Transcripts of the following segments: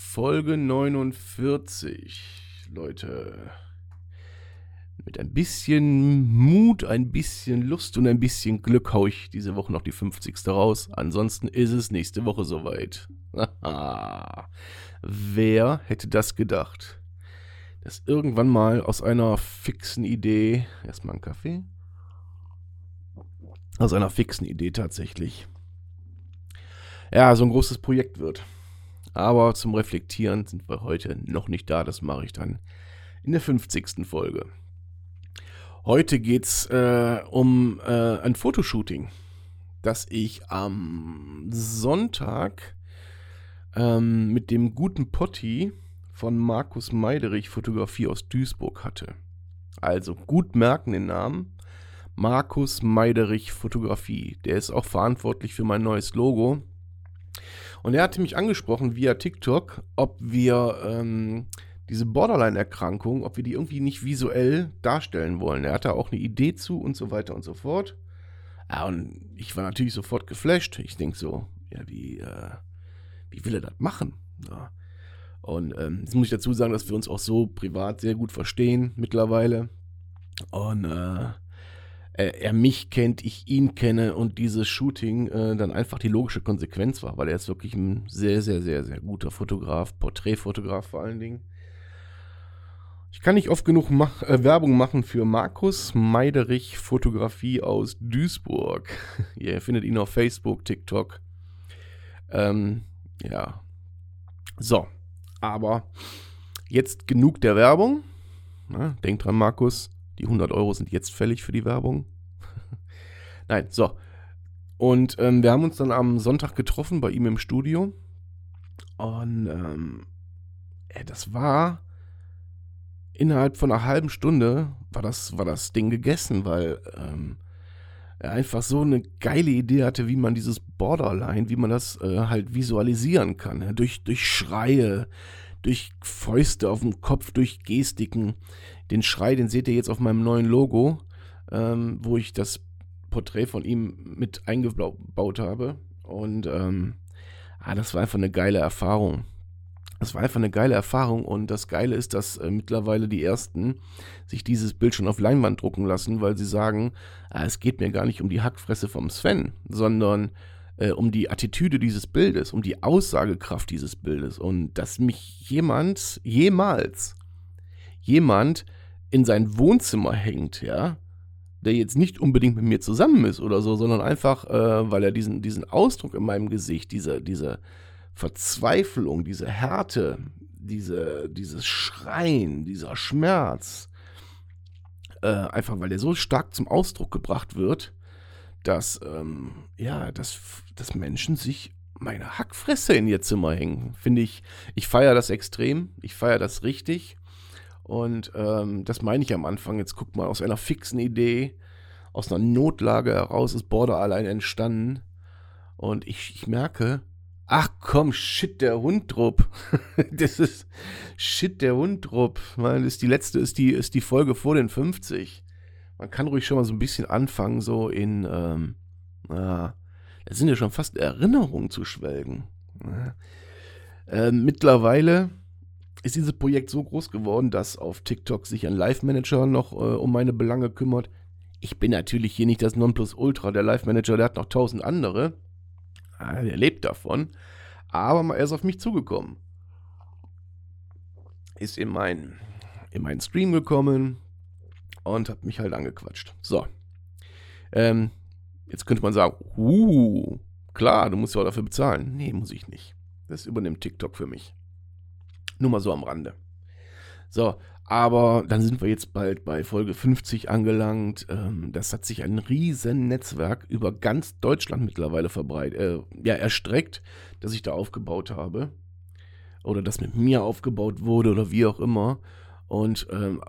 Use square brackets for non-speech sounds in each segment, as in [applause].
Folge 49, Leute. Mit ein bisschen Mut, ein bisschen Lust und ein bisschen Glück haue ich diese Woche noch die 50. raus. Ansonsten ist es nächste Woche soweit. [laughs] Wer hätte das gedacht? Dass irgendwann mal aus einer fixen Idee, erstmal einen Kaffee, aus einer fixen Idee tatsächlich, ja, so ein großes Projekt wird. Aber zum Reflektieren sind wir heute noch nicht da. Das mache ich dann in der 50. Folge. Heute geht es äh, um äh, ein Fotoshooting, das ich am Sonntag ähm, mit dem guten Potti von Markus Meiderich Fotografie aus Duisburg hatte. Also gut merken den Namen. Markus Meiderich Fotografie. Der ist auch verantwortlich für mein neues Logo. Und er hatte mich angesprochen via TikTok, ob wir ähm, diese Borderline-Erkrankung, ob wir die irgendwie nicht visuell darstellen wollen. Er hatte auch eine Idee zu und so weiter und so fort. Ja, und ich war natürlich sofort geflasht. Ich denke so, ja, wie, äh, wie will er das machen? Ja. Und ähm, jetzt muss ich dazu sagen, dass wir uns auch so privat sehr gut verstehen mittlerweile. Und äh, er mich kennt, ich ihn kenne und dieses Shooting äh, dann einfach die logische Konsequenz war, weil er ist wirklich ein sehr, sehr, sehr, sehr guter Fotograf, Porträtfotograf vor allen Dingen. Ich kann nicht oft genug mach, äh, Werbung machen für Markus Meiderich Fotografie aus Duisburg. [laughs] Ihr findet ihn auf Facebook, TikTok. Ähm, ja. So, aber jetzt genug der Werbung. Na, denkt dran, Markus, die 100 Euro sind jetzt fällig für die Werbung. [laughs] Nein, so. Und ähm, wir haben uns dann am Sonntag getroffen bei ihm im Studio. Und ähm, das war innerhalb von einer halben Stunde war das, war das Ding gegessen, weil ähm, er einfach so eine geile Idee hatte, wie man dieses Borderline, wie man das äh, halt visualisieren kann. Ja? Durch, durch Schreie, durch Fäuste auf dem Kopf, durch Gestiken. Den Schrei, den seht ihr jetzt auf meinem neuen Logo, ähm, wo ich das Porträt von ihm mit eingebaut habe. Und ähm, ah, das war einfach eine geile Erfahrung. Das war einfach eine geile Erfahrung und das Geile ist, dass äh, mittlerweile die ersten sich dieses Bild schon auf Leinwand drucken lassen, weil sie sagen, ah, es geht mir gar nicht um die Hackfresse vom Sven, sondern äh, um die Attitüde dieses Bildes, um die Aussagekraft dieses Bildes und dass mich jemand, jemals, jemand in sein Wohnzimmer hängt, ja, der jetzt nicht unbedingt mit mir zusammen ist oder so, sondern einfach, äh, weil er diesen, diesen Ausdruck in meinem Gesicht, diese, diese Verzweiflung, diese Härte, diese, dieses Schreien, dieser Schmerz, äh, einfach weil der so stark zum Ausdruck gebracht wird, dass, ähm, ja, dass, dass Menschen sich meine Hackfresse in ihr Zimmer hängen. Finde ich, ich feiere das extrem, ich feiere das richtig. Und ähm, das meine ich am Anfang. Jetzt guckt mal, aus einer fixen Idee, aus einer Notlage heraus ist Border allein entstanden. Und ich, ich merke, ach komm, shit, der Hundrup. [laughs] das ist shit, der Hundrup. Man, ist die letzte, ist die, ist die Folge vor den 50 man kann ruhig schon mal so ein bisschen anfangen, so in, ähm, ja, das sind ja schon fast Erinnerungen zu schwelgen. Äh, mittlerweile ist dieses Projekt so groß geworden, dass auf TikTok sich ein Live-Manager noch äh, um meine Belange kümmert. Ich bin natürlich hier nicht das Nonplusultra. Der Live-Manager, der hat noch tausend andere. Ah, der lebt davon. Aber er ist auf mich zugekommen. Ist in meinen in meinen Stream gekommen, und habe mich halt angequatscht. So. Ähm, jetzt könnte man sagen, uh, klar, du musst ja auch dafür bezahlen. Nee, muss ich nicht. Das übernimmt TikTok für mich. Nur mal so am Rande. So, aber dann sind wir jetzt bald bei Folge 50 angelangt. Ähm, das hat sich ein riesen Netzwerk über ganz Deutschland mittlerweile verbreitet, äh, ja, erstreckt, das ich da aufgebaut habe. oder das mit mir aufgebaut wurde oder wie auch immer. Und ähm,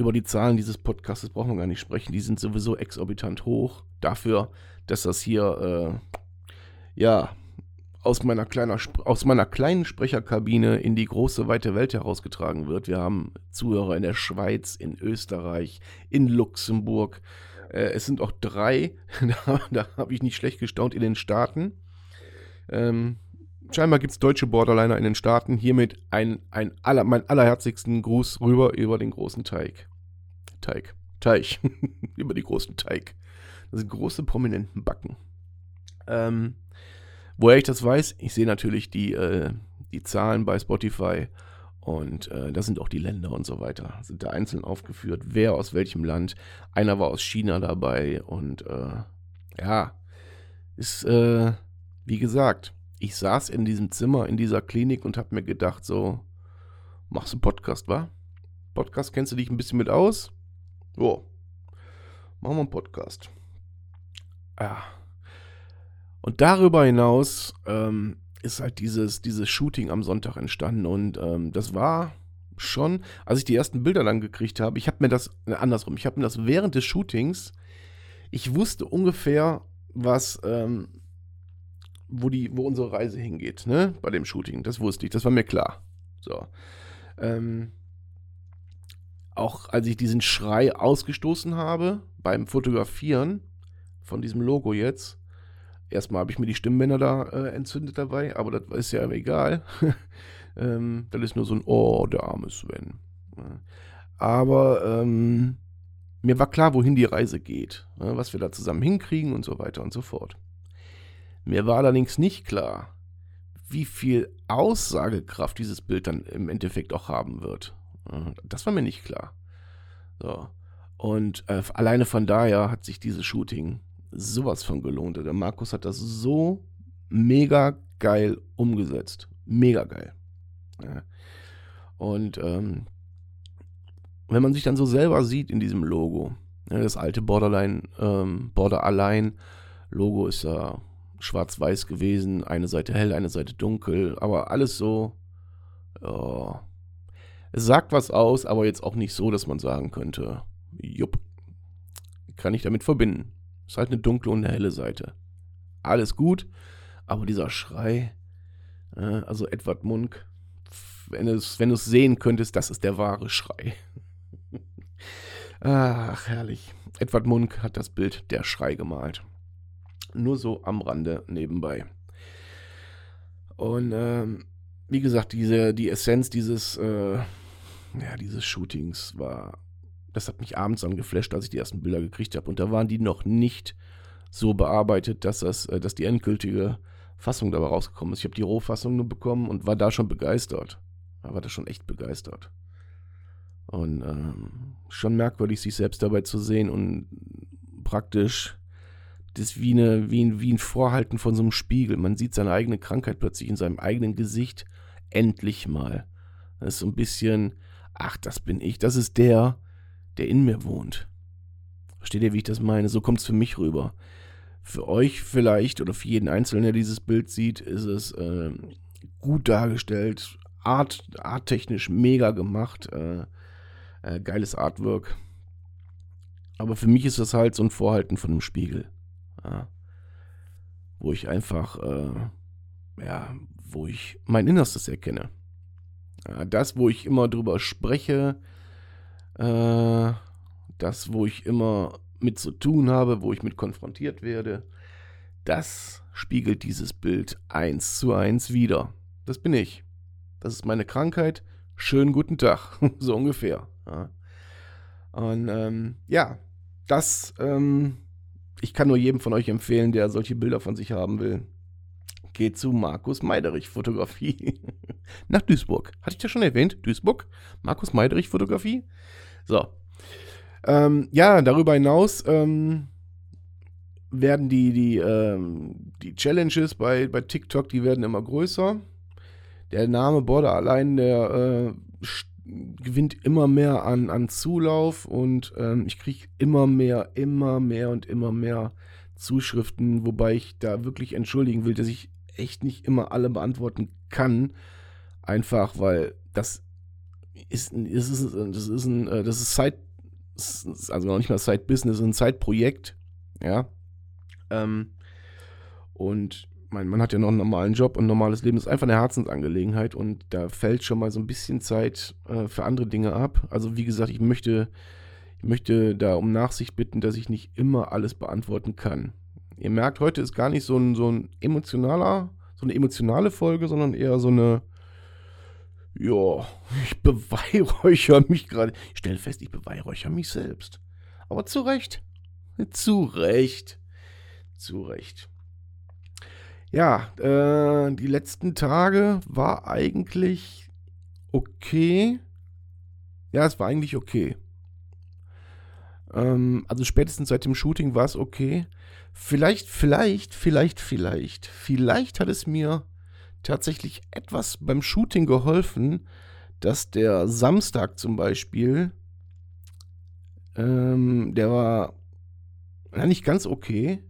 über die Zahlen dieses Podcasts brauchen wir gar nicht sprechen. Die sind sowieso exorbitant hoch dafür, dass das hier, äh, ja, aus meiner, kleiner, aus meiner kleinen Sprecherkabine in die große, weite Welt herausgetragen wird. Wir haben Zuhörer in der Schweiz, in Österreich, in Luxemburg. Äh, es sind auch drei, [laughs] da, da habe ich nicht schlecht gestaunt, in den Staaten. Ähm, scheinbar gibt es deutsche Borderliner in den Staaten. Hiermit ein, ein aller, mein allerherzigsten Gruß rüber über den großen Teig. Teig. Teich. [laughs] über die großen Teig. Das sind große, prominenten Backen. Ähm, woher ich das weiß, ich sehe natürlich die, äh, die Zahlen bei Spotify und äh, da sind auch die Länder und so weiter. Sind da einzeln aufgeführt, wer aus welchem Land. Einer war aus China dabei und äh, ja, ist, äh, wie gesagt, ich saß in diesem Zimmer, in dieser Klinik und habe mir gedacht, so, machst du Podcast, wa? Podcast, kennst du dich ein bisschen mit aus? Jo, machen wir einen Podcast. Ja. Und darüber hinaus ähm, ist halt dieses, dieses Shooting am Sonntag entstanden und ähm, das war schon, als ich die ersten Bilder dann gekriegt habe, ich habe mir das, äh, andersrum, ich habe mir das während des Shootings, ich wusste ungefähr, was, ähm, wo, die, wo unsere Reise hingeht, ne, bei dem Shooting, das wusste ich, das war mir klar. So. Ähm, auch als ich diesen Schrei ausgestoßen habe beim Fotografieren von diesem Logo jetzt, erstmal habe ich mir die Stimmbänder da äh, entzündet dabei, aber das ist ja egal. [laughs] ähm, das ist nur so ein Oh, der arme Sven. Aber ähm, mir war klar, wohin die Reise geht, ne, was wir da zusammen hinkriegen und so weiter und so fort. Mir war allerdings nicht klar, wie viel Aussagekraft dieses Bild dann im Endeffekt auch haben wird. Das war mir nicht klar. So. Und äh, alleine von daher hat sich dieses Shooting sowas von gelohnt. Der Markus hat das so mega geil umgesetzt. Mega geil. Ja. Und ähm, wenn man sich dann so selber sieht in diesem Logo, ja, das alte Borderline, ähm, Border Align Logo ist ja schwarz-weiß gewesen, eine Seite hell, eine Seite dunkel, aber alles so, ja, es sagt was aus, aber jetzt auch nicht so, dass man sagen könnte, jupp, kann ich damit verbinden. Ist halt eine dunkle und eine helle Seite. Alles gut, aber dieser Schrei, äh, also Edward Munk, wenn du es wenn sehen könntest, das ist der wahre Schrei. [laughs] Ach, herrlich. Edward Munk hat das Bild Der Schrei gemalt. Nur so am Rande nebenbei. Und ähm, wie gesagt, diese, die Essenz dieses, äh, ja, dieses Shootings war das hat mich abends angeflasht, als ich die ersten Bilder gekriegt habe. Und da waren die noch nicht so bearbeitet, dass, das, äh, dass die endgültige Fassung dabei rausgekommen ist. Ich habe die Rohfassung nur bekommen und war da schon begeistert. Da war da schon echt begeistert. Und ähm, schon merkwürdig, sich selbst dabei zu sehen und praktisch das wie, eine, wie, ein, wie ein Vorhalten von so einem Spiegel. Man sieht seine eigene Krankheit plötzlich in seinem eigenen Gesicht. Endlich mal. Das ist so ein bisschen, ach, das bin ich, das ist der, der in mir wohnt. Versteht ihr, wie ich das meine? So kommt es für mich rüber. Für euch vielleicht oder für jeden Einzelnen, der dieses Bild sieht, ist es äh, gut dargestellt, art, arttechnisch mega gemacht, äh, äh, geiles Artwork. Aber für mich ist das halt so ein Vorhalten von einem Spiegel. Ja, wo ich einfach, äh, ja, wo ich mein Innerstes erkenne. Ja, das, wo ich immer drüber spreche, äh, das, wo ich immer mit zu tun habe, wo ich mit konfrontiert werde, das spiegelt dieses Bild eins zu eins wieder. Das bin ich. Das ist meine Krankheit. Schönen guten Tag. [laughs] so ungefähr. Ja. Und ähm, ja, das, ähm, ich kann nur jedem von euch empfehlen, der solche Bilder von sich haben will. Geht zu Markus Meiderich Fotografie [laughs] nach Duisburg. Hatte ich das schon erwähnt? Duisburg? Markus Meiderich Fotografie? So. Ähm, ja, darüber hinaus ähm, werden die, die, ähm, die Challenges bei, bei TikTok, die werden immer größer. Der Name Border allein, der äh, gewinnt immer mehr an, an Zulauf und ähm, ich kriege immer mehr, immer mehr und immer mehr Zuschriften, wobei ich da wirklich entschuldigen will, dass ich echt nicht immer alle beantworten kann. Einfach, weil das ist, das ist, das ist ein, äh, das ist Side, also noch nicht mal Side-Business, ein Side-Projekt, ja. Ähm, und mein Mann hat ja noch einen normalen Job und ein normales Leben. Ist einfach eine Herzensangelegenheit und da fällt schon mal so ein bisschen Zeit äh, für andere Dinge ab. Also wie gesagt, ich möchte, ich möchte da um Nachsicht bitten, dass ich nicht immer alles beantworten kann. Ihr merkt, heute ist gar nicht so ein, so ein emotionaler, so eine emotionale Folge, sondern eher so eine, ja, ich [laughs] beweihräuchere mich gerade. Ich stelle fest, ich beweihräuchere mich selbst. Aber zu Recht. [laughs] Zu Recht. Zu Recht. Ja, äh, die letzten Tage war eigentlich okay. Ja, es war eigentlich okay. Ähm, also spätestens seit dem Shooting war es okay. Vielleicht, vielleicht, vielleicht, vielleicht, vielleicht hat es mir tatsächlich etwas beim Shooting geholfen, dass der Samstag zum Beispiel, ähm, der war na, nicht ganz okay.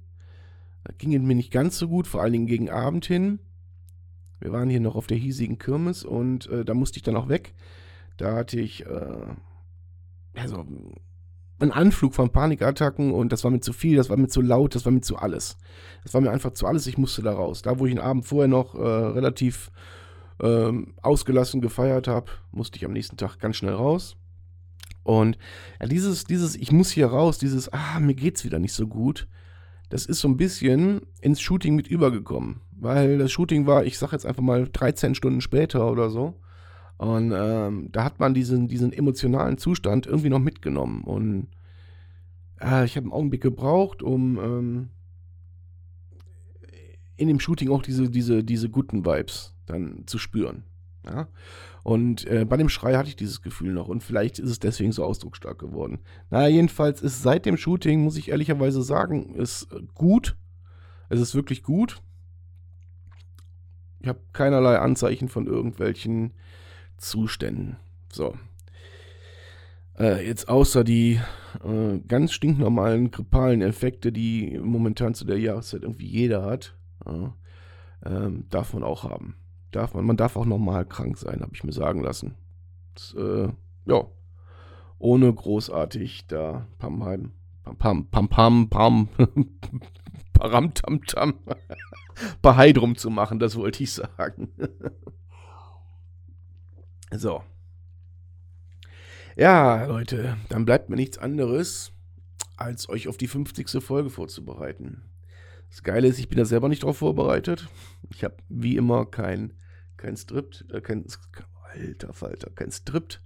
Ging es mir nicht ganz so gut, vor allen Dingen gegen Abend hin. Wir waren hier noch auf der hiesigen Kirmes und äh, da musste ich dann auch weg. Da hatte ich äh, also einen Anflug von Panikattacken und das war mir zu viel, das war mir zu laut, das war mir zu alles. Das war mir einfach zu alles, ich musste da raus. Da, wo ich den Abend vorher noch äh, relativ ähm, ausgelassen gefeiert habe, musste ich am nächsten Tag ganz schnell raus. Und ja, dieses, dieses, ich muss hier raus, dieses, ah, mir geht's wieder nicht so gut, das ist so ein bisschen ins Shooting mit übergekommen. Weil das Shooting war, ich sag jetzt einfach mal 13 Stunden später oder so. Und ähm, da hat man diesen, diesen emotionalen Zustand irgendwie noch mitgenommen. Und äh, ich habe einen Augenblick gebraucht, um ähm, in dem Shooting auch diese, diese, diese guten Vibes dann zu spüren. Ja? Und äh, bei dem Schrei hatte ich dieses Gefühl noch und vielleicht ist es deswegen so ausdrucksstark geworden. Naja, jedenfalls ist seit dem Shooting, muss ich ehrlicherweise sagen, ist gut. Es ist wirklich gut. Ich habe keinerlei Anzeichen von irgendwelchen Zuständen. So. Äh, jetzt außer die äh, ganz stinknormalen grippalen Effekte, die momentan zu der Jahreszeit irgendwie jeder hat, äh, darf man auch haben darf man, man darf auch normal krank sein, habe ich mir sagen lassen. Das, äh, ja, ohne großartig da pam pam pam pam pam pam [laughs] param tam tam [laughs] Bahai drum zu machen, das wollte ich sagen. [laughs] so. Ja, Leute, dann bleibt mir nichts anderes, als euch auf die 50. Folge vorzubereiten. Das Geile ist, ich bin da selber nicht drauf vorbereitet. Ich habe wie immer kein, kein Stript, äh, kein, alter Falter, kein Stript.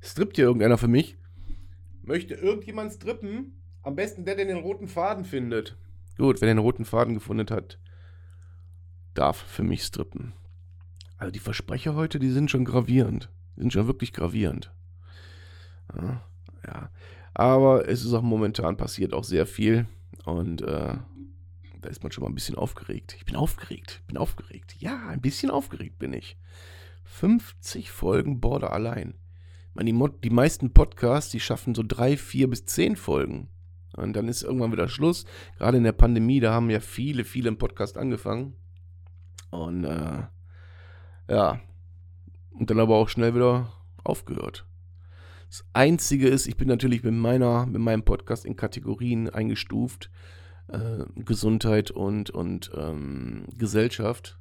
Strippt hier irgendeiner für mich? Möchte irgendjemand strippen? Am besten der, der den roten Faden findet. Gut, wenn er den roten Faden gefunden hat, darf für mich strippen. Also die Versprecher heute, die sind schon gravierend. Die sind schon wirklich gravierend. Ja, ja. Aber es ist auch momentan passiert auch sehr viel. Und äh, da ist man schon mal ein bisschen aufgeregt. Ich bin aufgeregt, bin aufgeregt. Ja, ein bisschen aufgeregt bin ich. 50 Folgen Border allein. Meine, die, die meisten Podcasts, die schaffen so drei, vier bis zehn Folgen. Und dann ist irgendwann wieder Schluss. Gerade in der Pandemie, da haben ja viele, viele im Podcast angefangen. Und äh, ja, und dann aber auch schnell wieder aufgehört. Das Einzige ist, ich bin natürlich mit, meiner, mit meinem Podcast in Kategorien eingestuft äh, Gesundheit und, und ähm, Gesellschaft.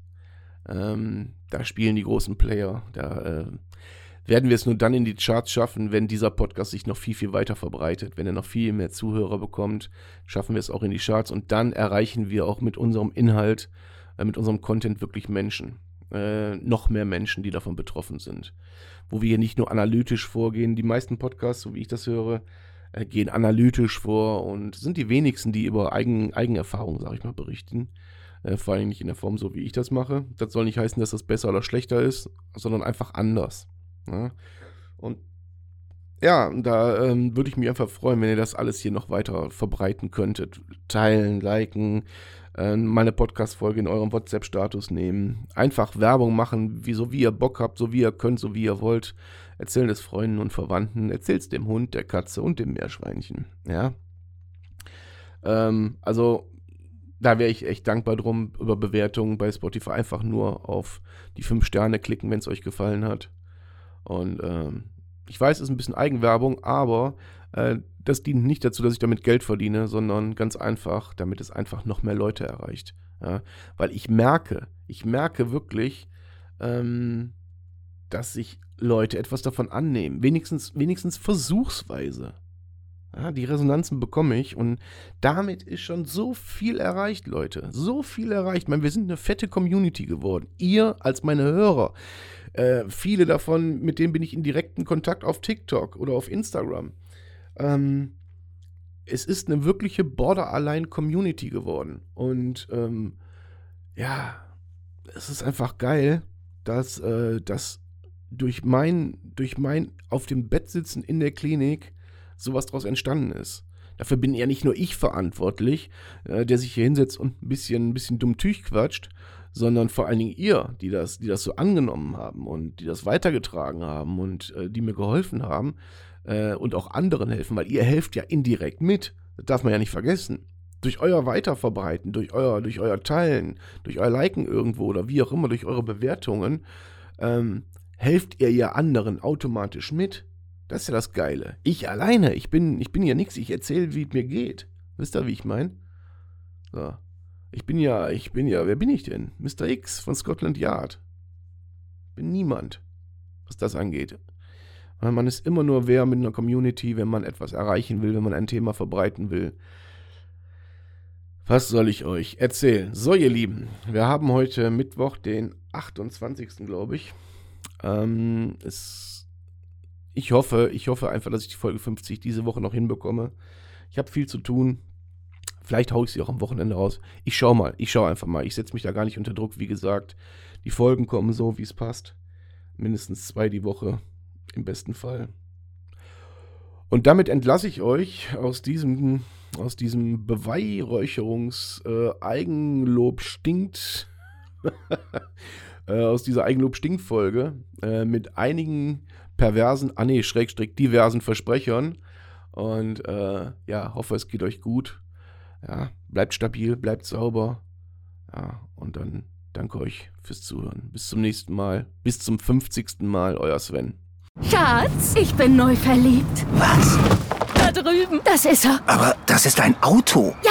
Ähm, da spielen die großen Player. Da äh, werden wir es nur dann in die Charts schaffen, wenn dieser Podcast sich noch viel, viel weiter verbreitet. Wenn er noch viel mehr Zuhörer bekommt, schaffen wir es auch in die Charts und dann erreichen wir auch mit unserem Inhalt, äh, mit unserem Content wirklich Menschen. Äh, noch mehr Menschen, die davon betroffen sind. Wo wir hier nicht nur analytisch vorgehen. Die meisten Podcasts, so wie ich das höre, äh, gehen analytisch vor und sind die wenigsten, die über Eigen, Eigenerfahrung, sag ich mal, berichten. Äh, vor allem nicht in der Form so, wie ich das mache. Das soll nicht heißen, dass das besser oder schlechter ist, sondern einfach anders. Ne? Und ja, da ähm, würde ich mich einfach freuen, wenn ihr das alles hier noch weiter verbreiten könntet. Teilen, liken, äh, meine Podcast-Folge in eurem WhatsApp-Status nehmen. Einfach Werbung machen, wie, so wie ihr Bock habt, so wie ihr könnt, so wie ihr wollt. Erzählen es Freunden und Verwandten, erzählt es dem Hund, der Katze und dem Meerschweinchen. Ja. Ähm, also da wäre ich echt dankbar drum, über Bewertungen bei Spotify einfach nur auf die fünf Sterne klicken, wenn es euch gefallen hat. Und ähm, ich weiß, es ist ein bisschen Eigenwerbung, aber äh, das dient nicht dazu, dass ich damit Geld verdiene, sondern ganz einfach, damit es einfach noch mehr Leute erreicht. Ja? Weil ich merke, ich merke wirklich, ähm, dass sich Leute etwas davon annehmen. Wenigstens, wenigstens versuchsweise. Ja, die Resonanzen bekomme ich und damit ist schon so viel erreicht, Leute. So viel erreicht. Ich meine, wir sind eine fette Community geworden. Ihr als meine Hörer. Äh, viele davon, mit denen bin ich in direkten Kontakt auf TikTok oder auf Instagram. Ähm, es ist eine wirkliche Border-Align-Community geworden. Und ähm, ja, es ist einfach geil, dass, äh, dass durch mein, durch mein auf dem Bett sitzen in der Klinik sowas daraus entstanden ist. Dafür bin ja nicht nur ich verantwortlich, äh, der sich hier hinsetzt und ein bisschen, ein bisschen dumm Tüch quatscht, sondern vor allen Dingen ihr, die das, die das so angenommen haben und die das weitergetragen haben und äh, die mir geholfen haben äh, und auch anderen helfen, weil ihr helft ja indirekt mit. Das darf man ja nicht vergessen. Durch euer Weiterverbreiten, durch euer, durch euer Teilen, durch euer Liken irgendwo oder wie auch immer, durch eure Bewertungen, ähm, helft ihr ja anderen automatisch mit. Das ist ja das Geile. Ich alleine, ich bin, ich bin ja nichts, ich erzähle, wie es mir geht. Wisst ihr, wie ich meine? So. Ich bin ja, ich bin ja, wer bin ich denn? Mr. X von Scotland Yard. Bin niemand, was das angeht. Man ist immer nur wer mit einer Community, wenn man etwas erreichen will, wenn man ein Thema verbreiten will. Was soll ich euch erzählen? So, ihr Lieben, wir haben heute Mittwoch, den 28. glaube ich. Ähm, es ich hoffe, ich hoffe einfach, dass ich die Folge 50 diese Woche noch hinbekomme. Ich habe viel zu tun. Vielleicht haue ich sie auch am Wochenende raus. Ich schaue mal, ich schaue einfach mal. Ich setze mich da gar nicht unter Druck, wie gesagt. Die Folgen kommen so, wie es passt. Mindestens zwei die Woche, im besten Fall. Und damit entlasse ich euch aus diesem, aus diesem Beweihräucherungs-Eigenlob äh, stinkt. [laughs] äh, aus dieser Eigenlob-Stinkt-Folge äh, mit einigen perversen, ah nee, Schrägstrich diversen Versprechern. Und äh, ja, hoffe, es geht euch gut. Ja, bleibt stabil, bleibt sauber. Ja, und dann danke euch fürs Zuhören. Bis zum nächsten Mal. Bis zum 50. Mal, euer Sven. Schatz, ich bin neu verliebt. Was? Da drüben. Das ist er. Aber das ist ein Auto. Ja,